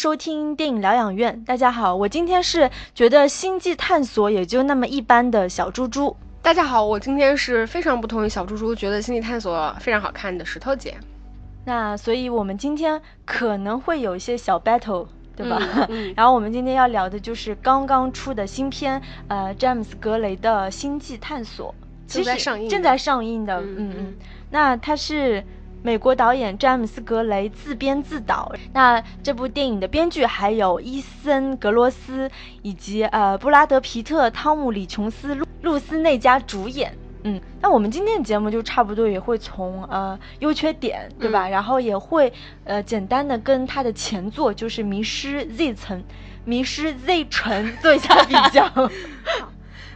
收听电影疗养院。大家好，我今天是觉得星际探索也就那么一般的小猪猪。大家好，我今天是非常不同于小猪猪，觉得星际探索非常好看的石头姐。那所以我们今天可能会有一些小 battle，对吧？嗯嗯 然后我们今天要聊的就是刚刚出的新片，呃，詹姆斯格雷的《星际探索》，其实正在上映的正在上映的。嗯嗯嗯那它是美国导演詹姆斯格雷自编自导。那这部电影的编剧还有伊森格罗斯以及呃布拉德皮特、汤姆里琼斯、露露丝内加主演。嗯，那我们今天的节目就差不多也会从呃优缺点，对吧？然后也会呃简单的跟他的前作就是《迷失 Z 层》《迷失 Z 城》做一下比较。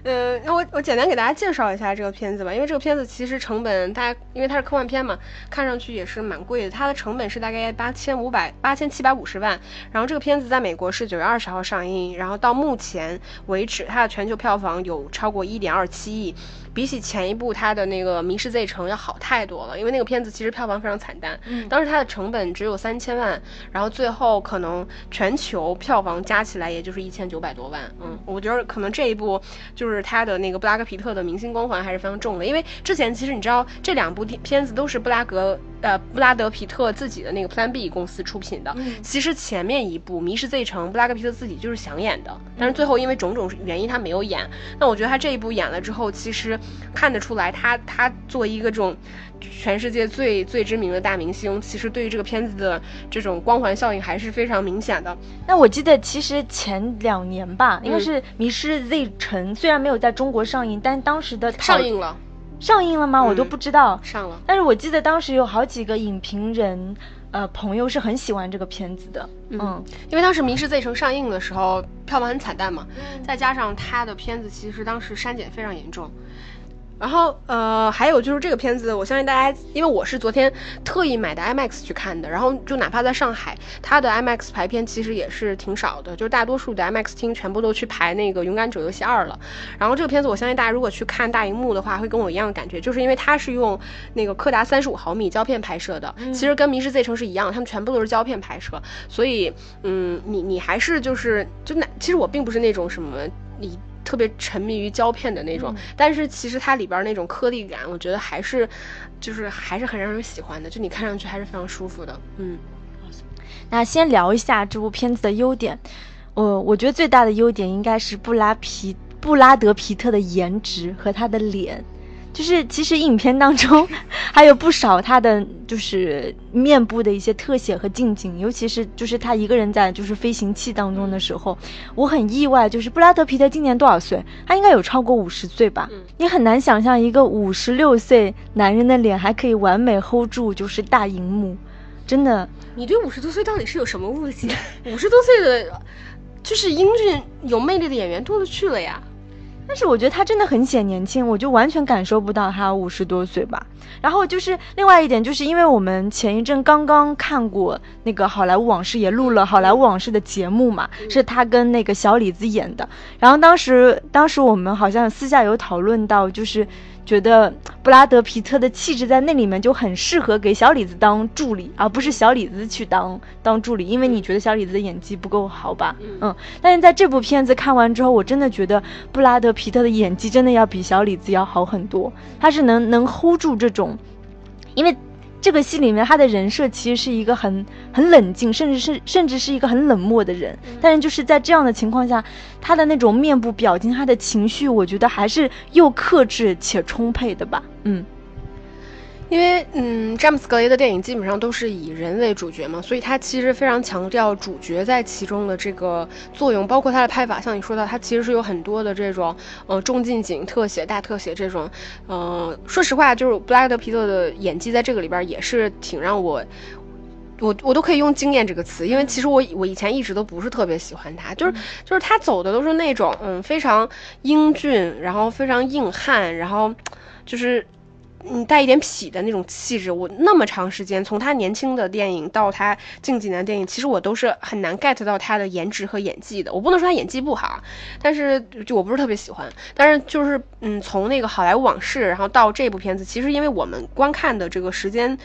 嗯，那我我简单给大家介绍一下这个片子吧，因为这个片子其实成本大家因为它是科幻片嘛，看上去也是蛮贵的，它的成本是大概八千五百八千七百五十万。然后这个片子在美国是九月二十号上映，然后到目前为止，它的全球票房有超过一点二七亿，比起前一部它的那个《迷失 Z 城》要好太多了，因为那个片子其实票房非常惨淡，嗯。当时它的成本只有三千万，然后最后可能全球票房加起来也就是一千九百多万。嗯，我觉得可能这一部就是他的那个布拉格皮特的明星光环还是非常重的，因为之前其实你知道这两部片片子都是布拉格呃布拉德皮特自己的那个 Plan B 公司出品的。嗯其实前面一部《迷失 Z 城》，布拉格皮特自己就是想演的，但是最后因为种种原因他没有演。那我觉得他这一部演了之后，其实看得出来他他作为一个这种全世界最最知名的大明星，其实对于这个片子的这种光环效应还是非常明显的。那我记得其实前两年吧，应该嗯是《迷失 Z 城》，虽然没有在中国上映，但当时的上映了，上映了吗？我都嗯不知道。上了。但是我记得当时有好几个影评人，呃，朋友是很喜欢这个片子的。嗯因为当时《迷失 Z 城》上映的时候，票房很惨淡嘛，再加上他的片子其实当时删减非常严重。然后，呃，还有就是这个片子，我相信大家，因为我是昨天特意买的 IMAX 去看的，然后就哪怕在上海，它的 IMAX 排片其实也是挺少的，就是大多数的 IMAX 厅全部都去排那个《勇敢者游戏二》了。然后这个片子，我相信大家如果去看大荧幕的话，会跟我一样的感觉，就是因为它是用那个柯达三十五毫米胶片拍摄的，其实跟《迷失 Z 城》是一样，他们全部都是胶片拍摄，所以，嗯，你你还是就是就那，其实我并不是那种什么你。特别沉迷于胶片的那种，但是其实它里边那种颗粒感，我觉得还是，就是还是很让人喜欢的，就你看上去还是非常舒服的，嗯。那先聊一下这部片子的优点。呃，我觉得最大的优点应该是布拉皮布拉德皮特的颜值和他的脸。就是其实影片当中 还有不少他的就是面部的一些特写和近景，尤其是就是他一个人在就是飞行器当中的时候，我很意外，就是布拉德皮特今年多少岁？他应该有超过五十岁吧？嗯你很难想象一个五十六岁男人的脸还可以完美 hold 住就是大荧幕，真的。你对五十多岁到底是有什么误解？五十多岁的，就是英俊有魅力的演员多了去了呀。但是我觉得他真的很显年轻，我就完全感受不到他五十多岁吧。然后就是另外一点，就是因为我们前一阵刚刚看过那个《好莱坞往事》，也录了《好莱坞往事》的节目嘛，是他跟那个小李子演的。然后当时当时我们好像私下有讨论到，就是觉得布拉德皮特的气质在那里面就很适合给小李子当助理，而不是小李子去当当助理，因为你觉得小李子的演技不够好吧？嗯，但是在这部片子看完之后，我真的觉得布拉德皮特的演技真的要比小李子要好很多，他是能能 hold 住这种，因为。这个戏里面，他的人设其实是一个很很冷静，甚至是甚至是一个很冷漠的人。但是就是在这样的情况下，他的那种面部表情，他的情绪，我觉得还是又克制且充沛的吧。嗯，因为嗯，詹姆斯格雷的电影基本上都是以人为主角嘛，所以他其实非常强调主角在其中的这个作用，包括他的拍法。像你说到，他其实是有很多的这种呃中近景特写、大特写这种。呃，说实话，就是布拉德皮特的演技在这个里边也是挺让我。我我都可以用惊艳这个词，因为其实我我以前一直都不是特别喜欢他，就是就是他走的都是那种嗯非常英俊，然后非常硬汉，然后就是嗯带一点痞的那种气质。我那么长时间，从他年轻的电影到他近几年的电影，其实我都是很难 get 到他的颜值和演技的。我不能说他演技不好，但是就我不是特别喜欢。但是就是嗯，从那个好莱坞往事，然后到这部片子，其实因为我们观看的这个时间。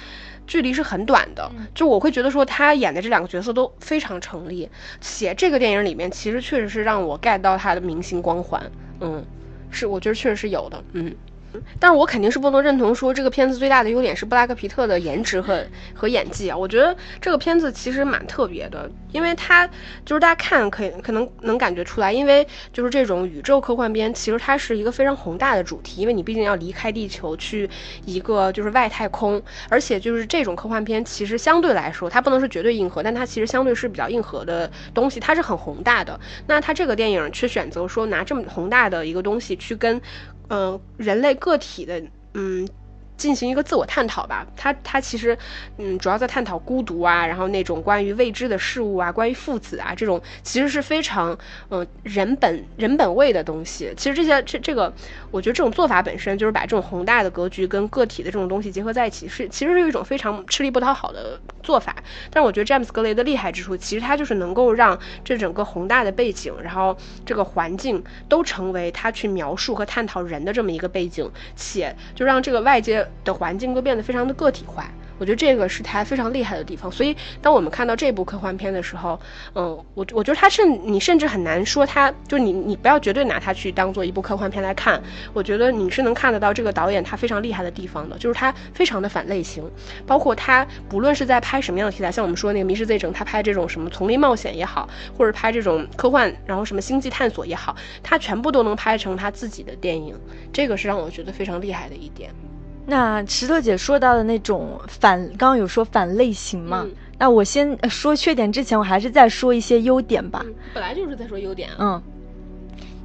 距离是很短的，就我会觉得说他演的这两个角色都非常成立，且这个电影里面其实确实是让我 get 到他的明星光环，嗯，是我觉得确实是有的，嗯。但是我肯定是不能认同说这个片子最大的优点是布拉克皮特的颜值和和演技啊。我觉得这个片子其实蛮特别的，因为它就是大家看可以可能能感觉出来，因为就是这种宇宙科幻片，其实它是一个非常宏大的主题，因为你毕竟要离开地球去一个就是外太空，而且就是这种科幻片其实相对来说它不能是绝对硬核，但它其实相对是比较硬核的东西，它是很宏大的。那它这个电影却选择说拿这么宏大的一个东西去跟。嗯，人类个体的，嗯。进行一个自我探讨吧，他他其实，嗯，主要在探讨孤独啊，然后那种关于未知的事物啊，关于父子啊这种，其实是非常，嗯，人本人本位的东西。其实这些这这个，我觉得这种做法本身就是把这种宏大的格局跟个体的这种东西结合在一起，是其实是一种非常吃力不讨好的做法。但是我觉得詹姆斯格雷的厉害之处，其实他就是能够让这整个宏大的背景，然后这个环境都成为他去描述和探讨人的这么一个背景，且就让这个外界。的环境都变得非常的个体化，我觉得这个是他非常厉害的地方。所以，当我们看到这部科幻片的时候，嗯，我我觉得他甚你甚至很难说他，就你你不要绝对拿它去当做一部科幻片来看。我觉得你是能看得到这个导演他非常厉害的地方的，就是他非常的反类型，包括他不论是在拍什么样的题材，像我们说那个《迷失 Z 城》，他拍这种什么丛林冒险也好，或者拍这种科幻，然后什么星际探索也好，他全部都能拍成他自己的电影，这个是让我觉得非常厉害的一点。那石头姐说到的那种反，刚刚有说反类型嘛？那我先说缺点之前，我还是再说一些优点吧。本来就是在说优点。嗯，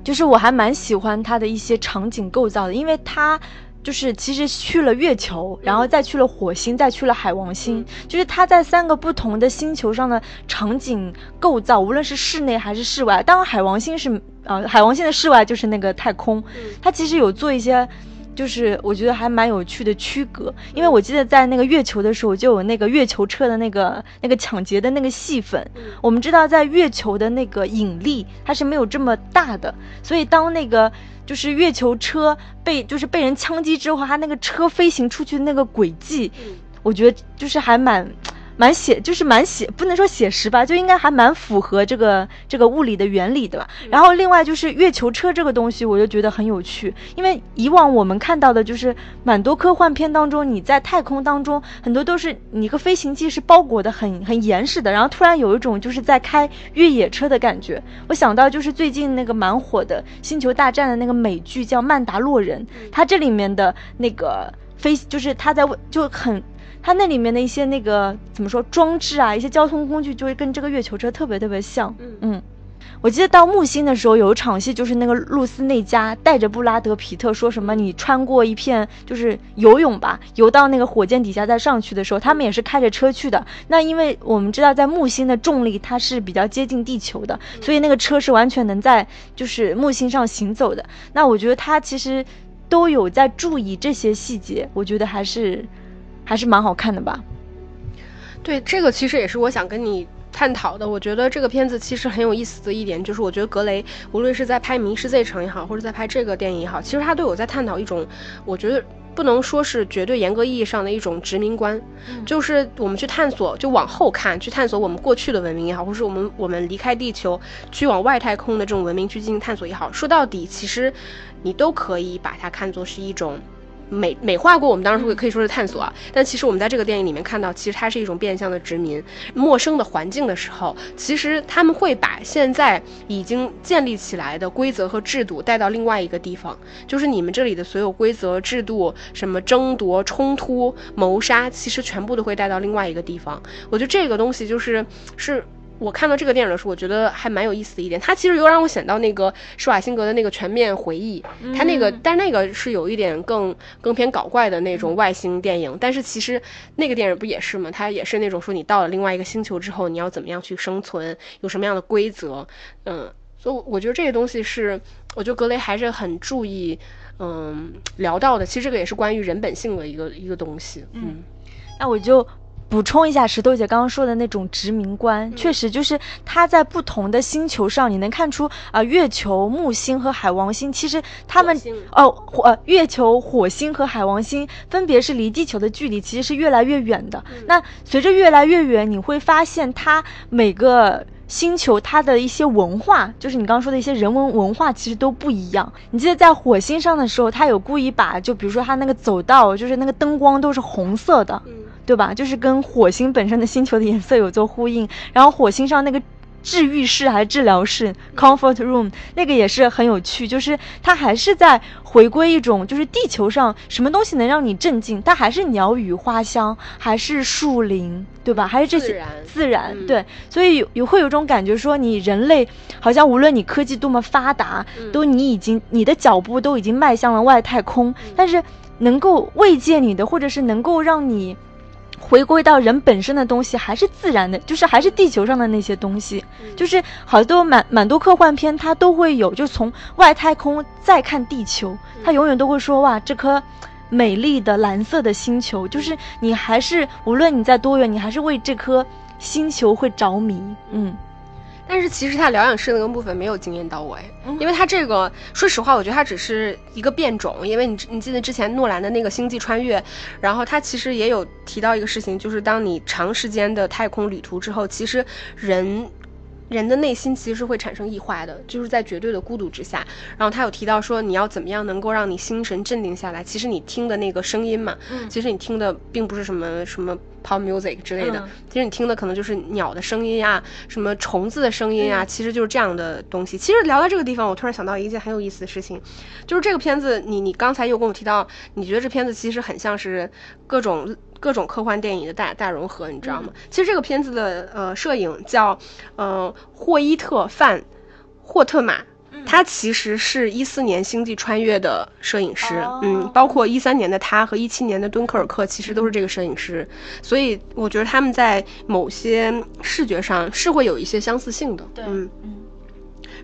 就是我还蛮喜欢它的一些场景构造的，因为它就是其实去了月球，然后再去了火星，再去了海王星，就是它在三个不同的星球上的场景构造，无论是室内还是室外。当然，海王星是呃，海王星的室外就是那个太空，它其实有做一些。就是我觉得还蛮有趣的区隔，因为我记得在那个月球的时候就有那个月球车的那个那个抢劫的那个戏份。我们知道在月球的那个引力它是没有这么大的，所以当那个就是月球车被就是被人枪击之后，它那个车飞行出去的那个轨迹，我觉得就是还蛮。蛮写就是蛮写，不能说写实吧，就应该还蛮符合这个这个物理的原理的吧。然后另外就是月球车这个东西，我就觉得很有趣，因为以往我们看到的就是蛮多科幻片当中，你在太空当中很多都是你一个飞行器是包裹的很很严实的，然后突然有一种就是在开越野车的感觉。我想到就是最近那个蛮火的《星球大战》的那个美剧叫《曼达洛人》，它这里面的那个飞就是他在就很。它那里面的一些那个怎么说装置啊，一些交通工具就会跟这个月球车特别特别像。嗯嗯，我记得到木星的时候有一场戏，就是那个露丝内加带着布拉德皮特说什么，你穿过一片就是游泳吧，游到那个火箭底下再上去的时候，他们也是开着车去的。那因为我们知道在木星的重力它是比较接近地球的，所以那个车是完全能在就是木星上行走的。那我觉得他其实都有在注意这些细节，我觉得还是。还是蛮好看的吧？对，这个其实也是我想跟你探讨的。我觉得这个片子其实很有意思的一点，就是我觉得格雷无论是在拍《迷失 Z 城》也好，或者在拍这个电影也好，其实他都有在探讨一种，我觉得不能说是绝对严格意义上的一种殖民观，就是我们去探索，就往后看，去探索我们过去的文明也好，或是我们我们离开地球去往外太空的这种文明去进行探索也好，说到底，其实你都可以把它看作是一种。美美化过，我们当然会可以说是探索啊，但其实我们在这个电影里面看到，其实它是一种变相的殖民。陌生的环境的时候，其实他们会把现在已经建立起来的规则和制度带到另外一个地方，就是你们这里的所有规则制度，什么争夺、冲突、谋杀，其实全部都会带到另外一个地方。我觉得这个东西就是是。我看到这个电影的时候，我觉得还蛮有意思的一点，它其实又让我想到那个施瓦辛格的那个《全面回忆》，它那个，但那个是有一点更更偏搞怪的那种外星电影，但是其实那个电影不也是吗？它也是那种说你到了另外一个星球之后，你要怎么样去生存，有什么样的规则，嗯，所以我觉得这个东西是，我觉得格雷还是很注意，嗯，聊到的。其实这个也是关于人本性的一个一个东西，嗯，那我就。补充一下石头姐刚刚说的那种殖民观，确实就是它在不同的星球上，你能看出啊、月球、木星和海王星，其实它们哦火呃月球、火星和海王星分别是离地球的距离其实是越来越远的。那随着越来越远，你会发现它每个。星球它的一些文化，就是你刚刚说的一些人文文化，其实都不一样。你记得在火星上的时候，它有故意把，就比如说它那个走道，就是那个灯光都是红色的，嗯对吧？就是跟火星本身的星球的颜色有做呼应。然后火星上那个治愈室还是治疗室 （comfort room） 那个也是很有趣，就是它还是在回归一种，就是地球上什么东西能让你镇静，它还是鸟语花香，还是树林，对吧？还是这些自然自然嗯对，所以有有会有种感觉说，你人类好像无论你科技多么发达，嗯都你已经你的脚步都已经迈向了外太空，但是能够慰藉你的，或者是能够让你。回归到人本身的东西，还是自然的，就是还是地球上的那些东西，就是好多蛮蛮多科幻片，它都会有，就从外太空再看地球，它永远都会说哇，这颗美丽的蓝色的星球，就是你还是无论你在多远，你还是为这颗星球会着迷，嗯但是其实它疗养室那个部分没有惊艳到我哎，嗯因为它这个，说实话，我觉得它只是一个变种，因为你你记得之前诺兰的那个《星际穿越》，然后它其实也有提到一个事情，就是当你长时间的太空旅途之后，其实人。人的内心其实是会产生异化的，就是在绝对的孤独之下。然后他有提到说，你要怎么样能够让你心神镇定下来？其实你听的那个声音嘛，嗯其实你听的并不是什么什么 pop music 之类的，嗯其实你听的可能就是鸟的声音呀，什么虫子的声音啊，嗯其实就是这样的东西。其实聊到这个地方，我突然想到一件很有意思的事情，就是这个片子，你你刚才又跟我提到，你觉得这片子其实很像是各种各种科幻电影的大大融合，你知道吗？其实这个片子的呃摄影叫呃霍伊特范霍特马。他其实是一四年《星际穿越》的摄影师，哦嗯，包括一三年的他和一七年的敦刻尔克，其实都是这个摄影师，所以我觉得他们在某些视觉上是会有一些相似性的，对嗯。嗯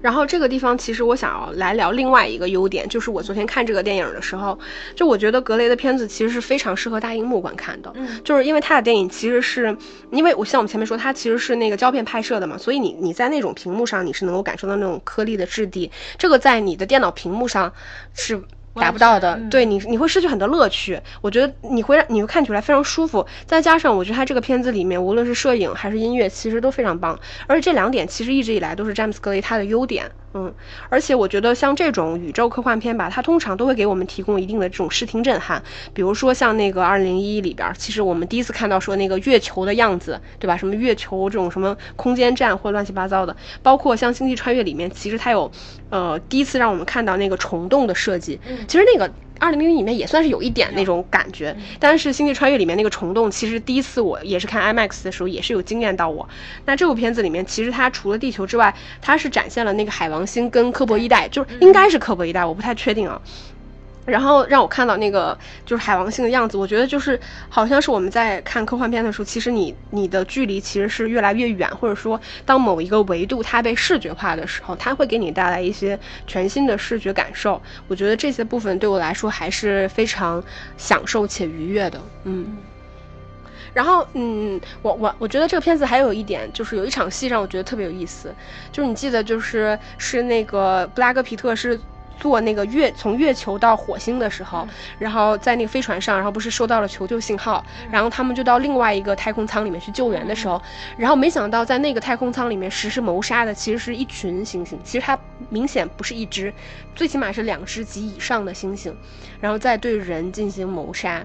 然后这个地方其实我想要来聊另外一个优点，就是我昨天看这个电影的时候，就我觉得格雷的片子其实是非常适合大荧幕观看的，嗯就是因为他的电影其实是因为我像我们前面说，它其实是那个胶片拍摄的嘛，所以你你在那种屏幕上你是能够感受到那种颗粒的质地，这个在你的电脑屏幕上是。达不到的，嗯对你你会失去很多乐趣。我觉得你会让你会看起来非常舒服，再加上我觉得他这个片子里面无论是摄影还是音乐，其实都非常棒。而且这两点其实一直以来都是詹姆斯格雷他的优点。嗯，而且我觉得像这种宇宙科幻片吧，它通常都会给我们提供一定的这种视听震撼。比如说像那个二零一一里边儿，其实我们第一次看到说那个月球的样子，对吧？什么月球这种什么空间站或乱七八糟的，包括像星际穿越里面，其实它有，呃，第一次让我们看到那个虫洞的设计。其实那个。二零零一里面也算是有一点那种感觉，但是《星际穿越》里面那个虫洞，其实第一次我也是看 IMAX 的时候，也是有惊艳到我。那这部片子里面，其实它除了地球之外，它是展现了那个海王星跟科博一代，就是应该是科博一代，我不太确定啊。然后让我看到那个就是海王星的样子，我觉得就是好像是我们在看科幻片的时候，其实你你的距离其实是越来越远，或者说当某一个维度它被视觉化的时候，它会给你带来一些全新的视觉感受。我觉得这些部分对我来说还是非常享受且愉悦的，嗯。然后，嗯，我我我觉得这个片子还有一点，就是有一场戏让我觉得特别有意思，就是你记得，就是是那个布拉格皮特是坐那个月从月球到火星的时候，然后在那个飞船上，然后不是收到了求救信号，然后他们就到另外一个太空舱里面去救援的时候，然后没想到在那个太空舱里面实施谋杀的其实是一群猩猩，其实它明显不是一只，最起码是两只及以上的猩猩，然后再对人进行谋杀。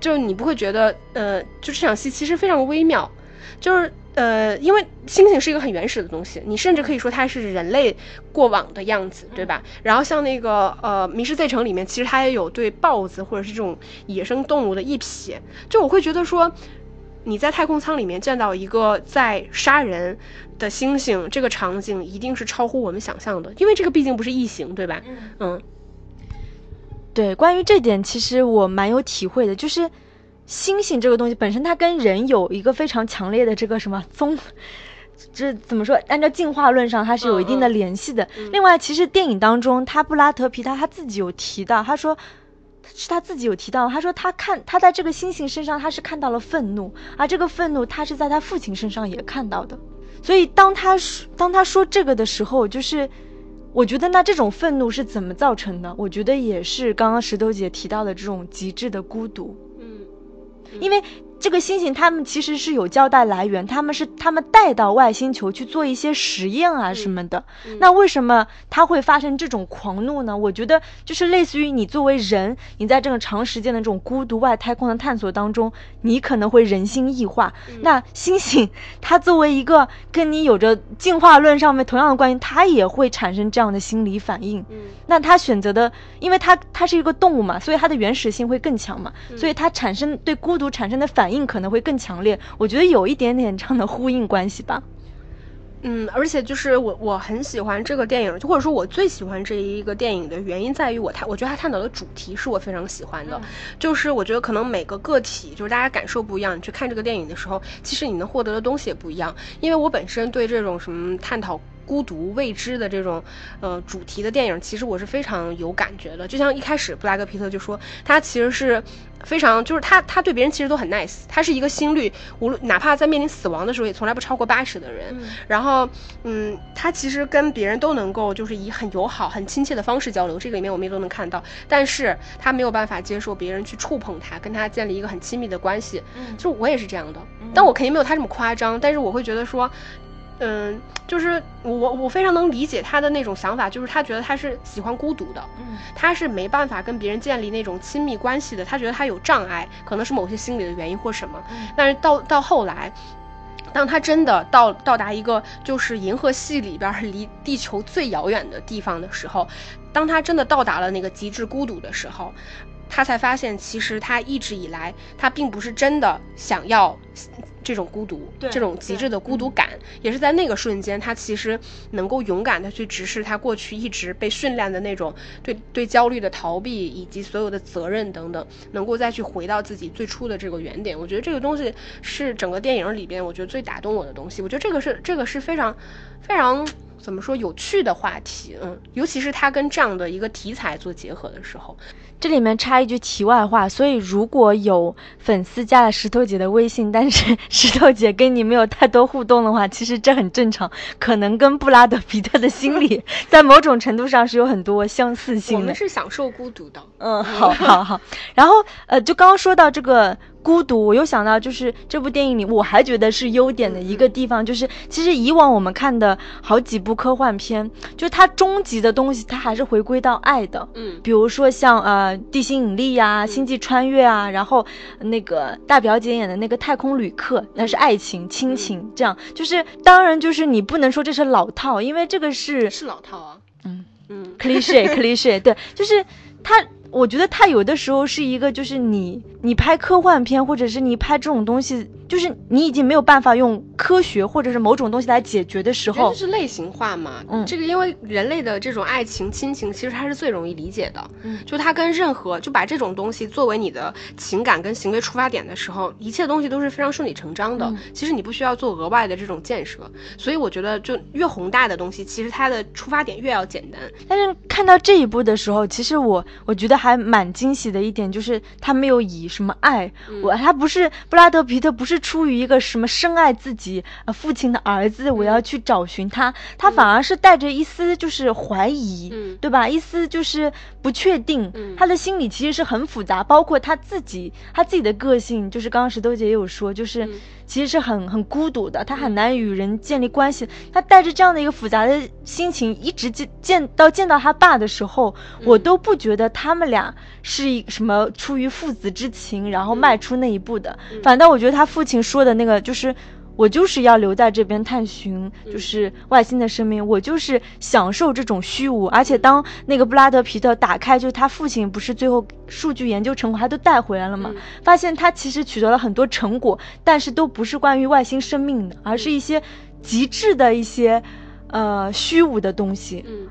就是你不会觉得，呃，就这场戏其实非常微妙，就是呃，因为猩猩是一个很原始的东西，你甚至可以说它是人类过往的样子，对吧？然后像那个呃《迷失 Z 城》里面，其实它也有对豹子或者是这种野生动物的一瞥，就我会觉得说。你在太空舱里面见到一个在杀人的猩猩，这个场景一定是超乎我们想象的，因为这个毕竟不是异形，对吧？嗯对，关于这点，其实我蛮有体会的，就是猩猩这个东西本身，它跟人有一个非常强烈的这个什么综，这怎么说？按照进化论上，它是有一定的联系的。另外，其实电影当中，他布拉德皮他他自己有提到，他说是他自己有提到，他说他看他在这个星星身上他是看到了愤怒，而这个愤怒他是在他父亲身上也看到的。所以当他说当他说这个的时候，就是我觉得那这种愤怒是怎么造成的？我觉得也是刚刚石头姐提到的这种极致的孤独。因为这个星星他们其实是有交代来源，他们是他们带到外星球去做一些实验啊什么的。那为什么他会发生这种狂怒呢？我觉得就是类似于你作为人，你在这个长时间的这种孤独外太空的探索当中，你可能会人心异化。那星星它作为一个跟你有着进化论上面同样的关系，它也会产生这样的心理反应。嗯那它选择的，因为它它是一个动物嘛，所以它的原始性会更强嘛，所以它产生对孤独产生的反应可能会更强烈。我觉得有一点点这样的呼应关系吧。嗯，而且就是我我很喜欢这个电影，或者说我最喜欢这一个电影的原因在于我探，我觉得他探讨的主题是我非常喜欢的，就是我觉得可能每个个体就是大家感受不一样，你去看这个电影的时候，其实你能获得的东西也不一样。因为我本身对这种什么探讨孤独、未知的这种呃主题的电影，其实我是非常有感觉的。就像一开始布拉格皮特就说，他其实是非常就是他他对别人其实都很 nice，他是一个心率无论哪怕在面临死亡的时候也从来不超过八十的人。然后嗯，他其实跟别人都能够就是以很友好、很亲切的方式交流，这个里面我们也都能看到。但是他没有办法接受别人去触碰他，跟他建立一个很亲密的关系。嗯就我也是这样的，但我肯定没有他这么夸张，但是我会觉得说。嗯，就是我我非常能理解他的那种想法，就是他觉得他是喜欢孤独的，嗯他是没办法跟别人建立那种亲密关系的，他觉得他有障碍，可能是某些心理的原因或什么。嗯但是到到后来，当他真的到到达一个就是银河系里边儿离地球最遥远的地方的时候，当他真的到达了那个极致孤独的时候，他才发现，其实他一直以来，他并不是真的想要这种孤独，对这种极致的孤独感，也是在那个瞬间，他其实能够勇敢的去直视他过去一直被训练的那种对对焦虑的逃避，以及所有的责任等等，能够再去回到自己最初的这个原点。我觉得这个东西是整个电影里边，我觉得最打动我的东西。我觉得这个是这个是非常非常。怎么说有趣的话题，嗯，尤其是他跟这样的一个题材做结合的时候，这里面插一句题外话，所以如果有粉丝加了石头姐的微信，但是石头姐跟你没有太多互动的话，其实这很正常，可能跟布拉德皮特的心理 在某种程度上是有很多相似性的们。是享受孤独的。嗯，好好好。然后呃，就刚刚说到这个孤独，我又想到就是这部电影里，我还觉得是优点的一个地方，就是其实以往我们看的好几部科幻片，就是它终极的东西，它还是回归到爱的。嗯。比如说像呃地心引力呀、星际穿越啊，然后那个大表姐演的那个太空旅客，那是爱情、亲情，这样。就是当然就是你不能说这是老套，因为这个是是老套啊。嗯。嗯。cliche cliche，对，就是它，我觉得它有的时候是一个，就是你你拍科幻片，或者是你拍这种东西，就是你已经没有办法用科学或者是某种东西来解决的时候就，是类型化嘛。嗯这个因为人类的这种爱情、亲情，其实它是最容易理解的。嗯就它跟任何就把这种东西作为你的情感跟行为出发点的时候，一切东西都是非常顺理成章的。嗯其实你不需要做额外的这种建设。所以我觉得，就越宏大的东西，其实它的出发点越要简单。但是看到这一步的时候，其实我我觉得还蛮惊喜的一点就是他没有以什么爱，嗯。我他不是布拉德皮特不是出于一个什么深爱自己呃父亲的儿子，我要去找寻他，他反而是带着一丝就是怀疑，嗯。对吧？一丝就是不确定，嗯。他的心里其实是很复杂，包括他自己他自己的个性，就是刚刚石头姐也有说，就是。嗯其实是很很孤独的，他很难与人建立关系。他带着这样的一个复杂的心情，一直见见到见到他爸的时候，我都不觉得他们俩是一什么出于父子之情，然后迈出那一步的。反倒我觉得他父亲说的那个就是。我就是要留在这边探寻，就是外星的生命。我就是享受这种虚无，而且当那个布拉德皮特打开，就是他父亲不是最后数据研究成果他都带回来了嘛，发现他其实取得了很多成果，但是都不是关于外星生命的，而是一些极致的一些呃虚无的东西。嗯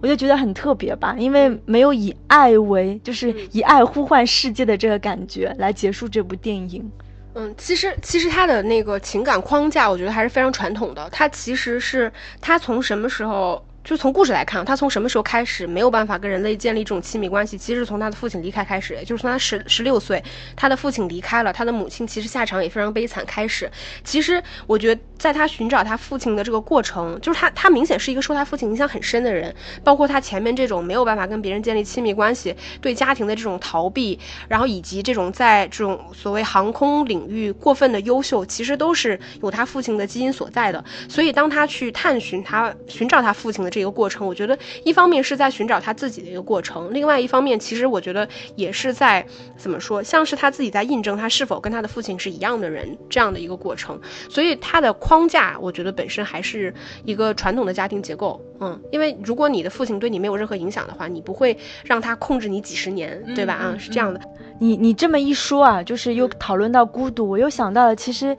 我就觉得很特别吧，因为没有以爱为，就是以爱呼唤世界的这个感觉来结束这部电影。嗯，其实其实他的那个情感框架，我觉得还是非常传统的。他其实是他从什么时候就从故事来看，他从什么时候开始没有办法跟人类建立这种亲密关系？其实从他的父亲离开开始，就是从他十十六岁，他的父亲离开了，他的母亲其实下场也非常悲惨开始。其实我觉得，在他寻找他父亲的这个过程，就是他他明显是一个受他父亲影响很深的人，包括他前面这种没有办法跟别人建立亲密关系，对家庭的这种逃避，然后以及这种在这种所谓航空领域过分的优秀，其实都是有他父亲的基因所在的。所以当他去探寻他寻找他父亲的。这个过程，我觉得一方面是在寻找他自己的一个过程，另外一方面，其实我觉得也是在怎么说，像是他自己在印证他是否跟他的父亲是一样的人这样的一个过程。所以他的框架，我觉得本身还是一个传统的家庭结构。嗯，因为如果你的父亲对你没有任何影响的话，你不会让他控制你几十年，对吧？啊，是这样的。你你这么一说啊，就是又讨论到孤独，我又想到了，其实。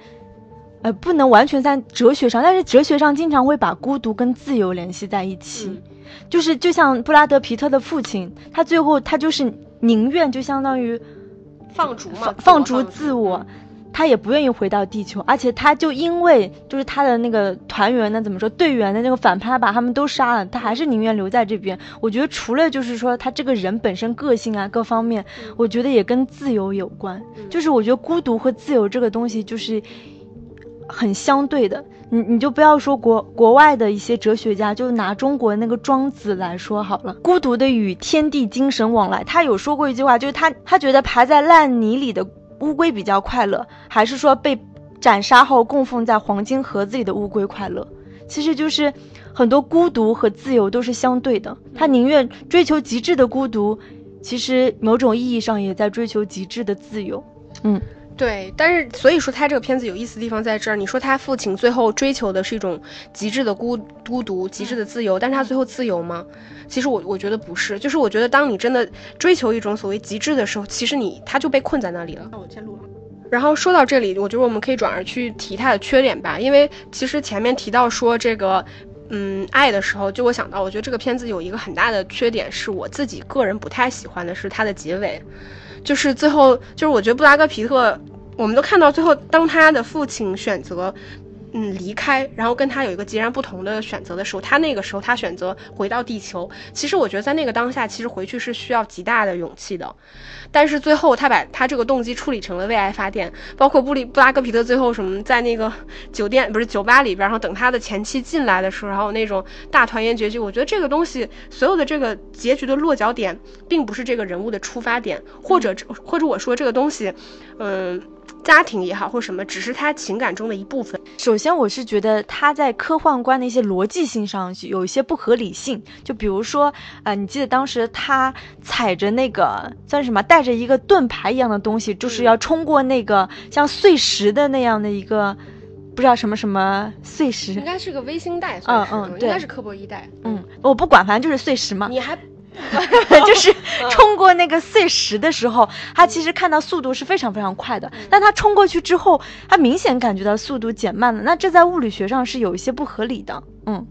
呃，不能完全在哲学上，但是哲学上经常会把孤独跟自由联系在一起，就是就像布拉德皮特的父亲，他最后他就是宁愿就相当于放逐嘛，放逐自我，他也不愿意回到地球，而且他就因为就是他的那个团员呢，怎么说队员的那个反派把他们都杀了，他还是宁愿留在这边。我觉得除了就是说他这个人本身个性啊各方面，我觉得也跟自由有关，就是我觉得孤独和自由这个东西就是。很相对的，你你就不要说国国外的一些哲学家，就拿中国那个庄子来说好了。孤独的与天地精神往来，他有说过一句话，就是他他觉得排在烂泥里的乌龟比较快乐，还是说被斩杀后供奉在黄金盒子里的乌龟快乐？其实就是很多孤独和自由都是相对的，他宁愿追求极致的孤独，其实某种意义上也在追求极致的自由。嗯。对，但是所以说他这个片子有意思的地方在这儿。你说他父亲最后追求的是一种极致的孤孤独、极致的自由，但是他最后自由吗？其实我我觉得不是，就是我觉得当你真的追求一种所谓极致的时候，其实你他就被困在那里了。那我先录了。然后说到这里，我觉得我们可以转而去提他的缺点吧，因为其实前面提到说这个，嗯，爱的时候，就我想到，我觉得这个片子有一个很大的缺点，是我自己个人不太喜欢的，是它的结尾。就是最后，就是我觉得布拉格皮特，我们都看到最后，当他的父亲选择。嗯，离开，然后跟他有一个截然不同的选择的时候，他那个时候他选择回到地球。其实我觉得在那个当下，其实回去是需要极大的勇气的。但是最后他把他这个动机处理成了为爱发电，包括布里布拉格皮特最后什么在那个酒店不是酒吧里边，然后等他的前妻进来的时候，然后那种大团圆结局，我觉得这个东西所有的这个结局的落脚点，并不是这个人物的出发点，或者或者我说这个东西，嗯。家庭也好，或什么，只是他情感中的一部分。首先，我是觉得他在科幻观的一些逻辑性上有一些不合理性。就比如说，呃，你记得当时他踩着那个算什么，带着一个盾牌一样的东西，就是要冲过那个像碎石的那样的一个，不知道什么什么碎石，应该是个微星带，嗯嗯，应该是科博一带。嗯，我不管，反正就是碎石嘛。你还。就是冲过那个碎石的时候，他其实看到速度是非常非常快的，但他冲过去之后，他明显感觉到速度减慢了。那这在物理学上是有一些不合理的。嗯，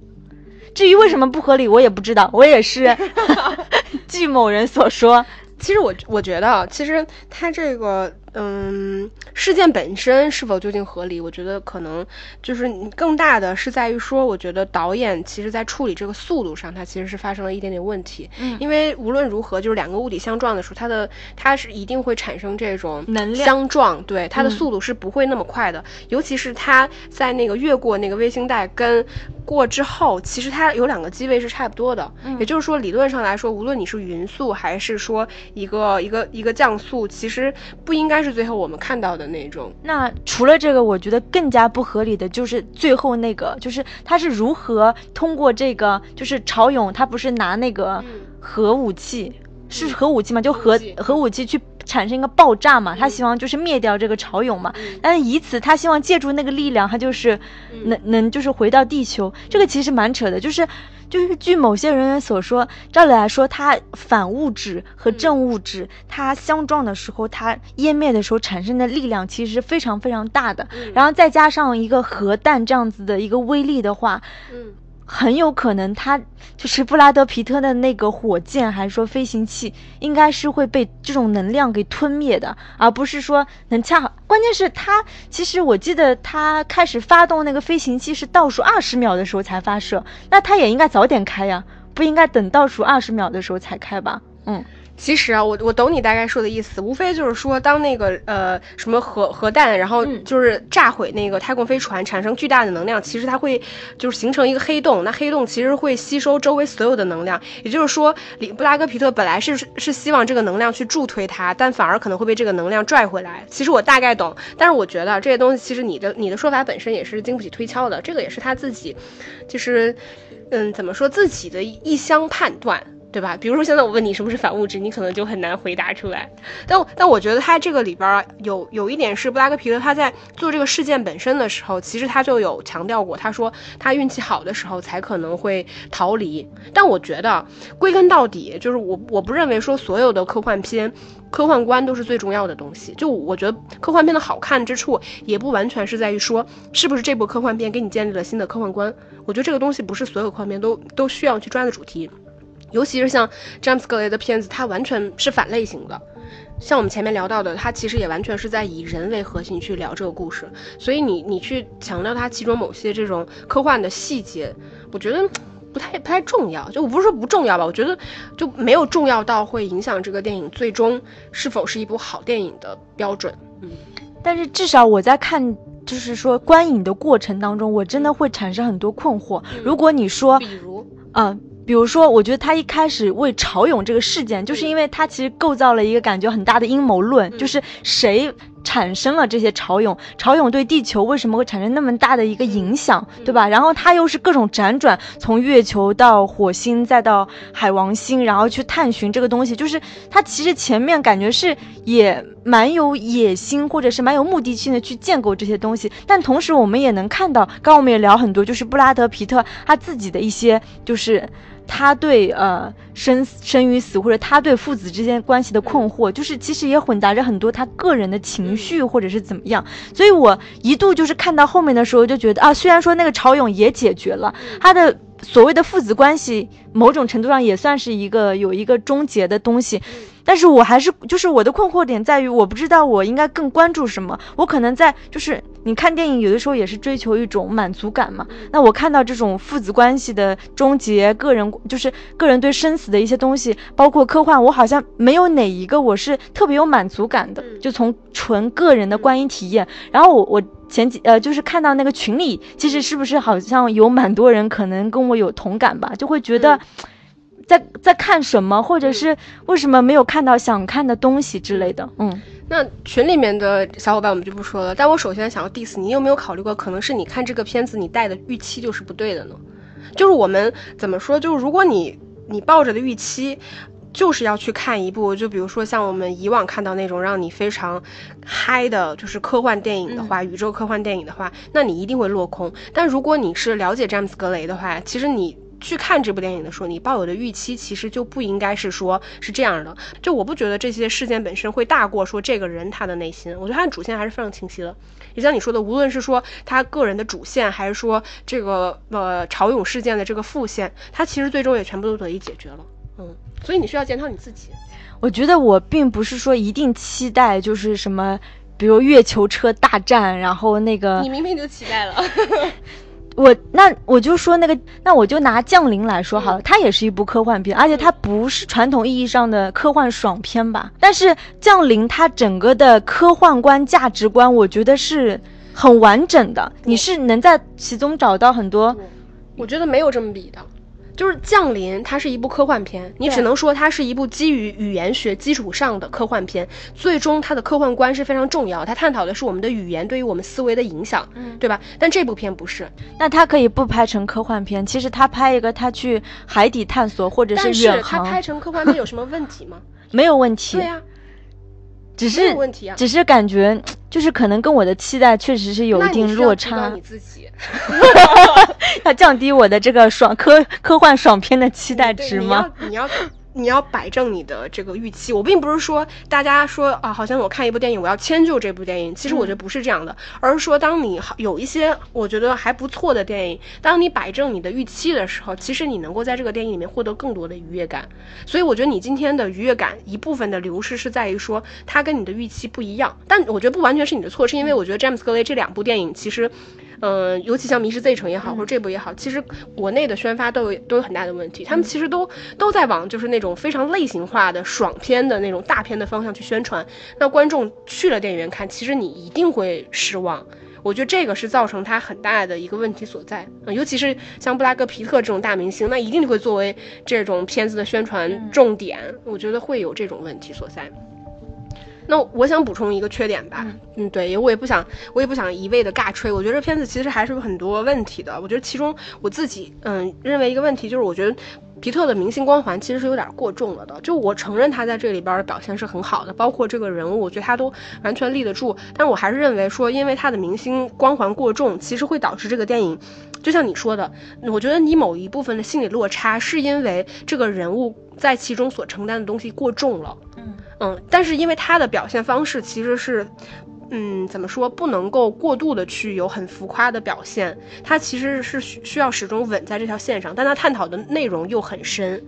至于为什么不合理，我也不知道，我也是 据某人所说。其实我我觉得，其实他这个。嗯，事件本身是否究竟合理？我觉得可能就是更大的是在于说，我觉得导演其实在处理这个速度上，它其实是发生了一点点问题。嗯，因为无论如何，就是两个物体相撞的时候，它的它是一定会产生这种能量相撞，对它的速度是不会那么快的。尤其是它在那个越过那个卫星带跟过之后，其实它有两个机位是差不多的。嗯，也就是说，理论上来说，无论你是匀速还是说一个一个一个降速，其实不应该。是最后我们看到的那种。那除了这个，我觉得更加不合理的就是最后那个，就是他是如何通过这个，就是潮勇他不是拿那个核武器，是核武器嘛，就核核武器。去产生一个爆炸嘛，他希望就是灭掉这个潮涌嘛，但是以此他希望借助那个力量，他就是能能就是回到地球，这个其实蛮扯的，就是。就是据某些人员所说，照理来说，它反物质和正物质它相撞的时候，它湮灭的时候产生的力量其实是非常非常大的。然后再加上一个核弹这样子的一个威力的话，嗯，很有可能他就是布拉德皮特的那个火箭，还是说飞行器，应该是会被这种能量给吞灭的，而不是说能恰好。关键是他其实我记得他开始发动那个飞行器是倒数二十秒的时候才发射，那他也应该早点开呀，不应该等倒数二十秒的时候才开吧？嗯。其实啊，我我懂你大概说的意思，无非就是说，当那个呃什么核核弹，然后就是炸毁那个太空飞船，产生巨大的能量，其实它会就是形成一个黑洞，那黑洞其实会吸收周围所有的能量，也就是说，里布拉格皮特本来是是希望这个能量去助推它，但反而可能会被这个能量拽回来。其实我大概懂，但是我觉得这些东西其实你的你的说法本身也是经不起推敲的，这个也是他自己，就是嗯怎么说自己的一厢判断。对吧？比如说现在我问你什么是反物质，你可能就很难回答出来。但但我觉得他这个里边有有一点是布拉格皮特他在做这个事件本身的时候，其实他就有强调过，他说他运气好的时候才可能会逃离。但我觉得归根到底就是我我不认为说所有的科幻片科幻观都是最重要的东西。就我觉得科幻片的好看之处也不完全是在于说是不是这部科幻片给你建立了新的科幻观。我觉得这个东西不是所有科幻片都都需要去抓的主题。尤其是像詹姆斯·格雷的片子，它完全是反类型的。像我们前面聊到的，它其实也完全是在以人为核心去聊这个故事。所以你你去强调它其中某些这种科幻的细节，我觉得不太不太重要。就我不是说不重要吧，我觉得就没有重要到会影响这个电影最终是否是一部好电影的标准。嗯，但是至少我在看，就是说观影的过程当中，我真的会产生很多困惑。如果你说，比如，嗯。比如说，我觉得他一开始为潮涌这个事件，就是因为他其实构造了一个感觉很大的阴谋论，就是谁产生了这些潮涌，潮涌对地球为什么会产生那么大的一个影响，对吧？然后它又是各种辗转，从月球到火星，再到海王星，然后去探寻这个东西，就是它其实前面感觉是也蛮有野心，或者是蛮有目的性的去建构这些东西，但同时我们也能看到，刚刚我们也聊很多，就是布拉德皮特他自己的一些就是。他对呃生生与死，或者他对父子之间关系的困惑，就是其实也混杂着很多他个人的情绪，或者是怎么样。所以我一度就是看到后面的时候，就觉得啊，虽然说那个潮涌也解决了他的所谓的父子关系，某种程度上也算是一个有一个终结的东西。但是我还是就是我的困惑点在于，我不知道我应该更关注什么。我可能在就是你看电影有的时候也是追求一种满足感嘛。那我看到这种父子关系的终结，个人就是个人对生死的一些东西，包括科幻，我好像没有哪一个我是特别有满足感的。就从纯个人的观影体验，然后我我前几呃就是看到那个群里，其实是不是好像有蛮多人可能跟我有同感吧，就会觉得。在在看什么，或者是为什么没有看到想看的东西之类的？嗯，那群里面的小伙伴我们就不说了。但我首先想要 diss 你，有没有考虑过，可能是你看这个片子你带的预期就是不对的呢？就是我们怎么说？就是如果你你抱着的预期就是要去看一部，就比如说像我们以往看到那种让你非常嗨的，就是科幻电影的话，宇宙科幻电影的话，那你一定会落空。但如果你是了解詹姆斯格雷的话，其实你。去看这部电影的时候，你抱有的预期其实就不应该是说是这样的。就我不觉得这些事件本身会大过说这个人他的内心，我觉得他的主线还是非常清晰的。也像你说的，无论是说他个人的主线，还是说这个呃潮涌事件的这个副线，他其实最终也全部都得以解决了。嗯，所以你需要检讨你自己。我觉得我并不是说一定期待就是什么，比如月球车大战，然后那个你明明就期待了。我那我就说那个，那我就拿《降临》来说好了，它也是一部科幻片，而且它不是传统意义上的科幻爽片吧？但是《降临》它整个的科幻观、价值观，我觉得是很完整的，你是能在其中找到很多。我觉得没有这么比的。就是降临，它是一部科幻片，你只能说它是一部基于语言学基础上的科幻片。最终，它的科幻观是非常重要，它探讨的是我们的语言对于我们思维的影响，对吧？但这部片不是，那它可以不拍成科幻片。其实他拍一个，他去海底探索或者是远航，他拍成科幻片有什么问题吗？没有问题。对呀。只是问题啊，只是感觉就是可能跟我的期待确实是有一定落差。你自己，要降低我的这个爽科科幻爽片的期待值吗？你要你要你要摆正你的这个预期。我并不是说大家说啊，好像我看一部电影我要迁就这部电影，其实我觉得不是这样的，而是说当你好有一些我觉得还不错的电影，当你摆正你的预期的时候，其实你能够在这个电影里面获得更多的愉悦感。所以我觉得你今天的愉悦感一部分的流失是在于说它跟你的预期不一样，但我觉得不完全是你的错，是因为我觉得詹姆斯格雷这两部电影其实。嗯，尤其像《迷失 Z 城》也好，或者这部也好，其实国内的宣发都有都有很大的问题。他们其实都都在往就是那种非常类型化的爽片的那种大片的方向去宣传。那观众去了电影院看，其实你一定会失望。我觉得这个是造成它很大的一个问题所在。嗯，尤其是像布拉格皮特这种大明星，那一定会作为这种片子的宣传重点。我觉得会有这种问题所在。那我想补充一个缺点吧，嗯，对，因为我也不想，我也不想一味的尬吹。我觉得这片子其实还是有很多问题的。我觉得其中我自己，嗯，认为一个问题就是，我觉得皮特的明星光环其实是有点过重了的。就我承认他在这里边的表现是很好的，包括这个人物，我觉得他都完全立得住。但我还是认为说，因为他的明星光环过重，其实会导致这个电影，就像你说的，我觉得你某一部分的心理落差，是因为这个人物在其中所承担的东西过重了。嗯。嗯，但是因为他的表现方式其实是，嗯，怎么说，不能够过度的去有很浮夸的表现，他其实是需需要始终稳在这条线上，但他探讨的内容又很深。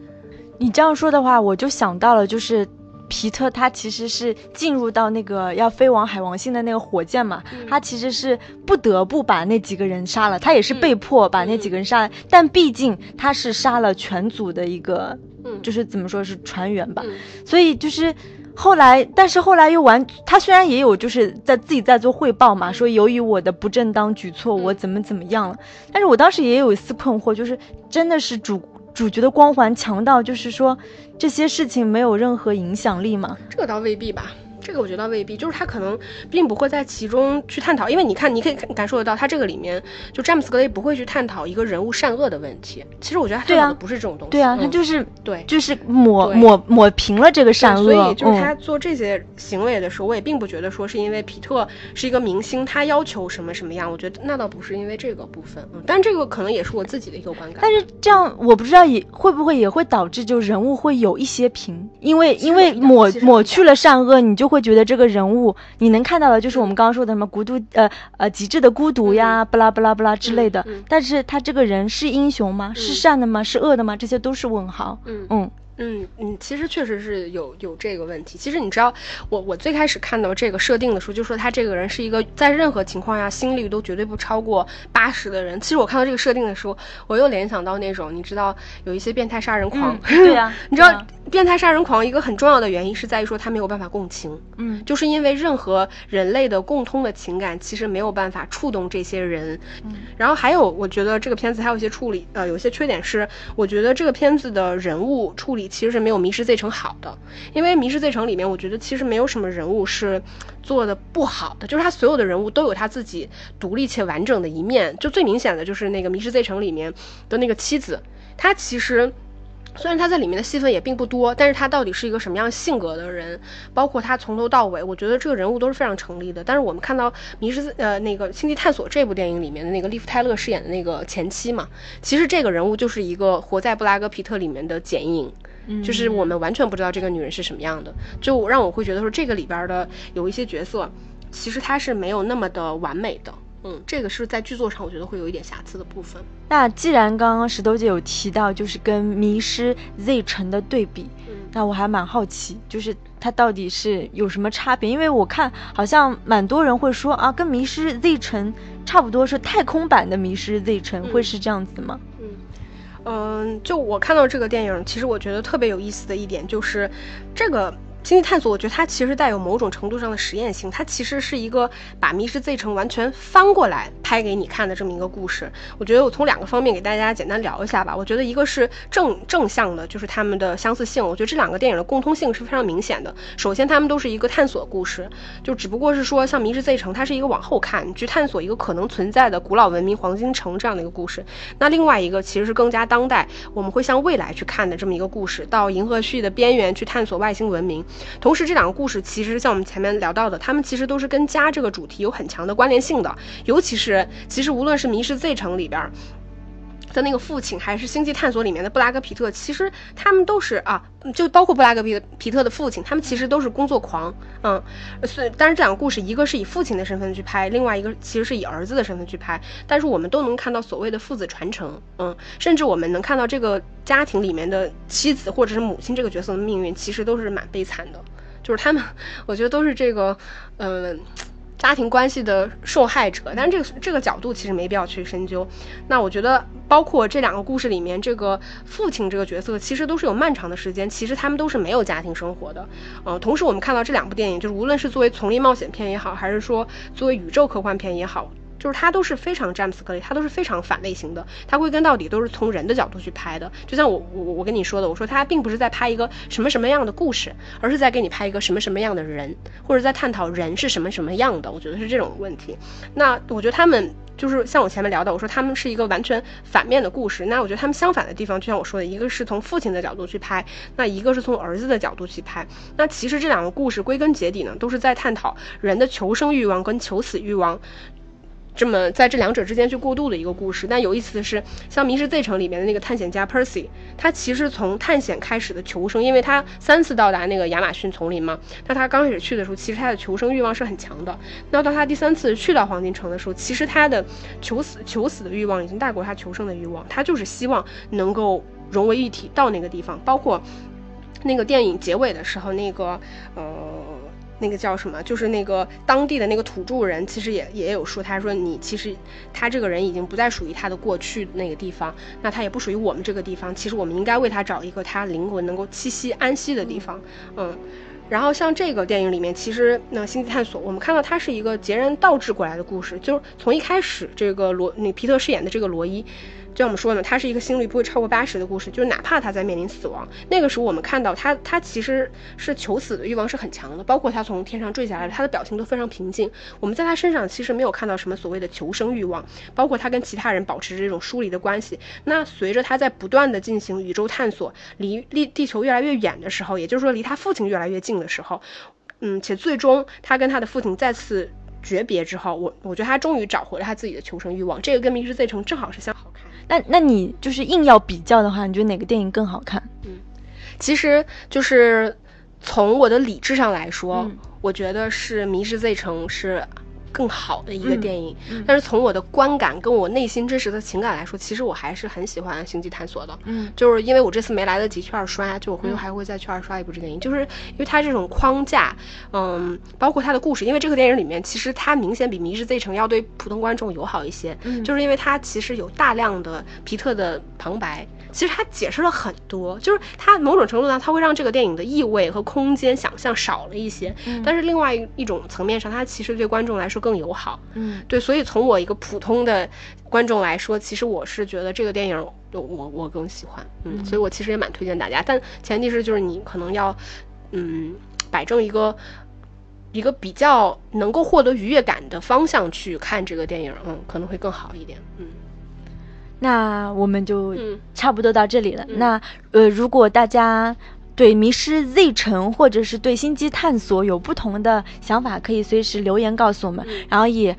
你这样说的话，我就想到了，就是皮特他其实是进入到那个要飞往海王星的那个火箭嘛，他其实是不得不把那几个人杀了，他也是被迫把那几个人杀了，但毕竟他是杀了全组的一个，就是怎么说是船员吧，所以就是。后来，但是后来又完，他虽然也有就是在自己在做汇报嘛，说由于我的不正当举措，我怎么怎么样了。但是我当时也有一丝困惑，就是真的是主主角的光环强到，就是说这些事情没有任何影响力吗？这个倒未必吧。这个我觉得未必，就是他可能并不会在其中去探讨，因为你看，你可以感受得到，他这个里面就詹姆斯格雷不会去探讨一个人物善恶的问题。其实我觉得他探讨的不是这种东西。对啊，他就是对，就是抹抹抹平了这个善恶。所以就是他做这些行为的时候，我也并不觉得说是因为皮特是一个明星，他要求什么什么样。我觉得那倒不是因为这个部分，嗯，但这个可能也是我自己的一个观感。但是这样我不知道也会不会也会导致就人物会有一些平，因为因为抹抹去了善恶，你就会觉得这个人物。你能看到的，就是我们刚刚说的什么孤独，呃呃，极致的孤独呀，不拉不拉不拉之类的。但是他这个人是英雄吗？是善的吗？是恶的吗？这些都是问号。嗯嗯。嗯嗯，其实确实是有有这个问题。其实你知道，我我最开始看到这个设定的时候，就说他这个人是一个在任何情况下心率都绝对不超过八十的人。其实我看到这个设定的时候，我又联想到那种你知道有一些变态杀人狂，对呀，你知道变态杀人狂一个很重要的原因是在于说他没有办法共情，嗯，就是因为任何人类的共通的情感其实没有办法触动这些人。嗯，然后还有我觉得这个片子还有一些处理，呃，有些缺点是我觉得这个片子的人物处理。其实是没有《迷失 Z 城》好的，因为《迷失 Z 城》里面，我觉得其实没有什么人物是做的不好的，就是他所有的人物都有他自己独立且完整的一面。就最明显的就是那个《迷失 Z 城》里面的那个妻子，她其实。虽然他在里面的戏份也并不多，但是他到底是一个什么样性格的人，包括他从头到尾，我觉得这个人物都是非常成立的。但是我们看到《迷失》呃那个《星际探索》这部电影里面的那个利夫泰勒饰演的那个前妻嘛，其实这个人物就是一个活在布拉格皮特里面的剪影，就是我们完全不知道这个女人是什么样的，就让我会觉得说这个里边的有一些角色，其实他是没有那么的完美的。嗯，这个是在剧作上，我觉得会有一点瑕疵的部分。那既然刚刚石头姐有提到，就是跟《迷失 Z 城》的对比，那我还蛮好奇，就是它到底是有什么差别？因为我看好像蛮多人会说啊，跟《迷失 Z 城》差不多，是太空版的《迷失 Z 城》，会是这样子吗？嗯嗯，就我看到这个电影，其实我觉得特别有意思的一点就是这个。星际探索，我觉得它其实带有某种程度上的实验性。它其实是一个把《迷失 Z 城》完全翻过来拍给你看的这么一个故事。我觉得我从两个方面给大家简单聊一下吧。我觉得一个是正正向的，就是他们的相似性。我觉得这两个电影的共通性是非常明显的。首先，他们都是一个探索故事，就只不过是说，像《迷失 Z 城》，它是一个往后看，去探索一个可能存在的古老文明——黄金城这样的一个故事。那另外一个其实是更加当代，我们会向未来去看的这么一个故事，到银河系的边缘去探索外星文明。同时，这两个故事其实像我们前面聊到的，他们其实都是跟家这个主题有很强的关联性的。尤其是，其实无论是《迷失 Z 城》里边。的那个父亲，还是《星际探索》里面的布拉格皮特，其实他们都是啊，就包括布拉格皮皮特的父亲，他们其实都是工作狂，嗯，所以，但是这两个故事，一个是以父亲的身份去拍，另外一个其实是以儿子的身份去拍，但是我们都能看到所谓的父子传承，嗯，甚至我们能看到这个家庭里面的妻子或者是母亲这个角色的命运，其实都是蛮悲惨的，就是他们，我觉得都是这个，嗯。家庭关系的受害者，但是这个这个角度其实没必要去深究。那我觉得，包括这两个故事里面，这个父亲这个角色，其实都是有漫长的时间，其实他们都是没有家庭生活的。嗯，同时我们看到这两部电影，就是无论是作为丛林冒险片也好，还是说作为宇宙科幻片也好。就是它都是非常詹姆斯克雷，他都是非常反类型的。它归根到底都是从人的角度去拍的。就像我我我跟你说的，我说他并不是在拍一个什么什么样的故事，而是在给你拍一个什么什么样的人，或者在探讨人是什么什么样的。我觉得是这种问题。那我觉得他们就是像我前面聊的，我说他们是一个完全反面的故事。那我觉得他们相反的地方，就像我说的，一个是从父亲的角度去拍，那一个是从儿子的角度去拍。那其实这两个故事归根结底呢，都是在探讨人的求生欲望跟求死欲望。这么在这两者之间去过渡的一个故事，但有意思的是，像《迷失 Z 城》里面的那个探险家 Percy，他其实从探险开始的求生，因为他三次到达那个亚马逊丛林嘛，那他刚开始去的时候，其实他的求生欲望是很强的。那到他第三次去到黄金城的时候，其实他的求死求死的。欲望已经大过他求生的。欲望，他就是希望能够融为一体到那个地方。包括那个电影结尾的时候，那个呃。那个叫什么？就是那个当地的那个土著人，其实也也有说，他说你其实他这个人已经不再属于他的过去那个地方，那他也不属于我们这个地方。其实我们应该为他找一个他灵魂能够栖息安息的地方。嗯，然后像这个电影里面，其实那星际探索，我们看到它是一个截然倒置过来的故事，就是从一开始这个罗那皮特饰演的这个罗伊。就像我们说的，他是一个心率不会超过八十的故事，就是哪怕他在面临死亡，那个时候我们看到他，他其实是求死的欲望是很强的，包括他从天上坠下来，他的表情都非常平静。我们在他身上其实没有看到什么所谓的求生欲望，包括他跟其他人保持着这种疏离的关系。那随着他在不断的进行宇宙探索，离离地球越来越远的时候，也就是说离他父亲越来越近的时候，嗯，且最终他跟他的父亲再次诀别之后，我我觉得他终于找回了他自己的求生欲望。这个跟《迷失 Z 城》正好是相好。那那你就是硬要比较的话，你觉得哪个电影更好看？嗯，其实就是从我的理智上来说，我觉得是《迷失 Z 城》是。更好的一个电影，但是从我的观感跟我内心真实的情感来说，其实我还是很喜欢《星际探索》的。嗯，就是因为我这次没来得及去二刷，就我回头还会再去二刷一部这电影，就是因为它这种框架，嗯，包括它的故事，因为这个电影里面其实它明显比《迷失 Z 城》要对普通观众友好一些，就是因为它其实有大量的皮特的旁白。其实他解释了很多，就是他某种程度上，他会让这个电影的意味和空间想象少了一些。但是另外一种层面上，他其实对观众来说更友好。嗯，对，所以从我一个普通的观众来说，其实我是觉得这个电影，我我更喜欢。嗯，所以我其实也蛮推荐大家，但前提是就是你可能要，嗯，摆正一个一个比较能够获得愉悦感的方向去看这个电影，嗯，可能会更好一点。嗯。那我们就差不多到这里了。那呃，如果大家对《迷失 Z 城》或者是对《星际探索》有不同的想法，可以随时留言告诉我们。然后也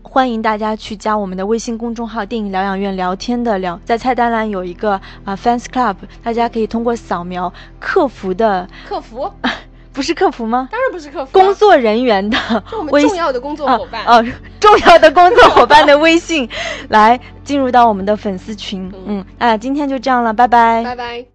欢迎大家去加我们的微信公众号“电影疗养院”聊天的聊，在菜单栏有一个啊 Fans Club，大家可以通过扫描客服的客服。不是客服吗？当然不是客服，工作人员的微重要的工作伙伴哦，重要的工作伙伴的微信，来进入到我们的粉丝群。嗯，啊，今天就这样了，拜拜，拜拜。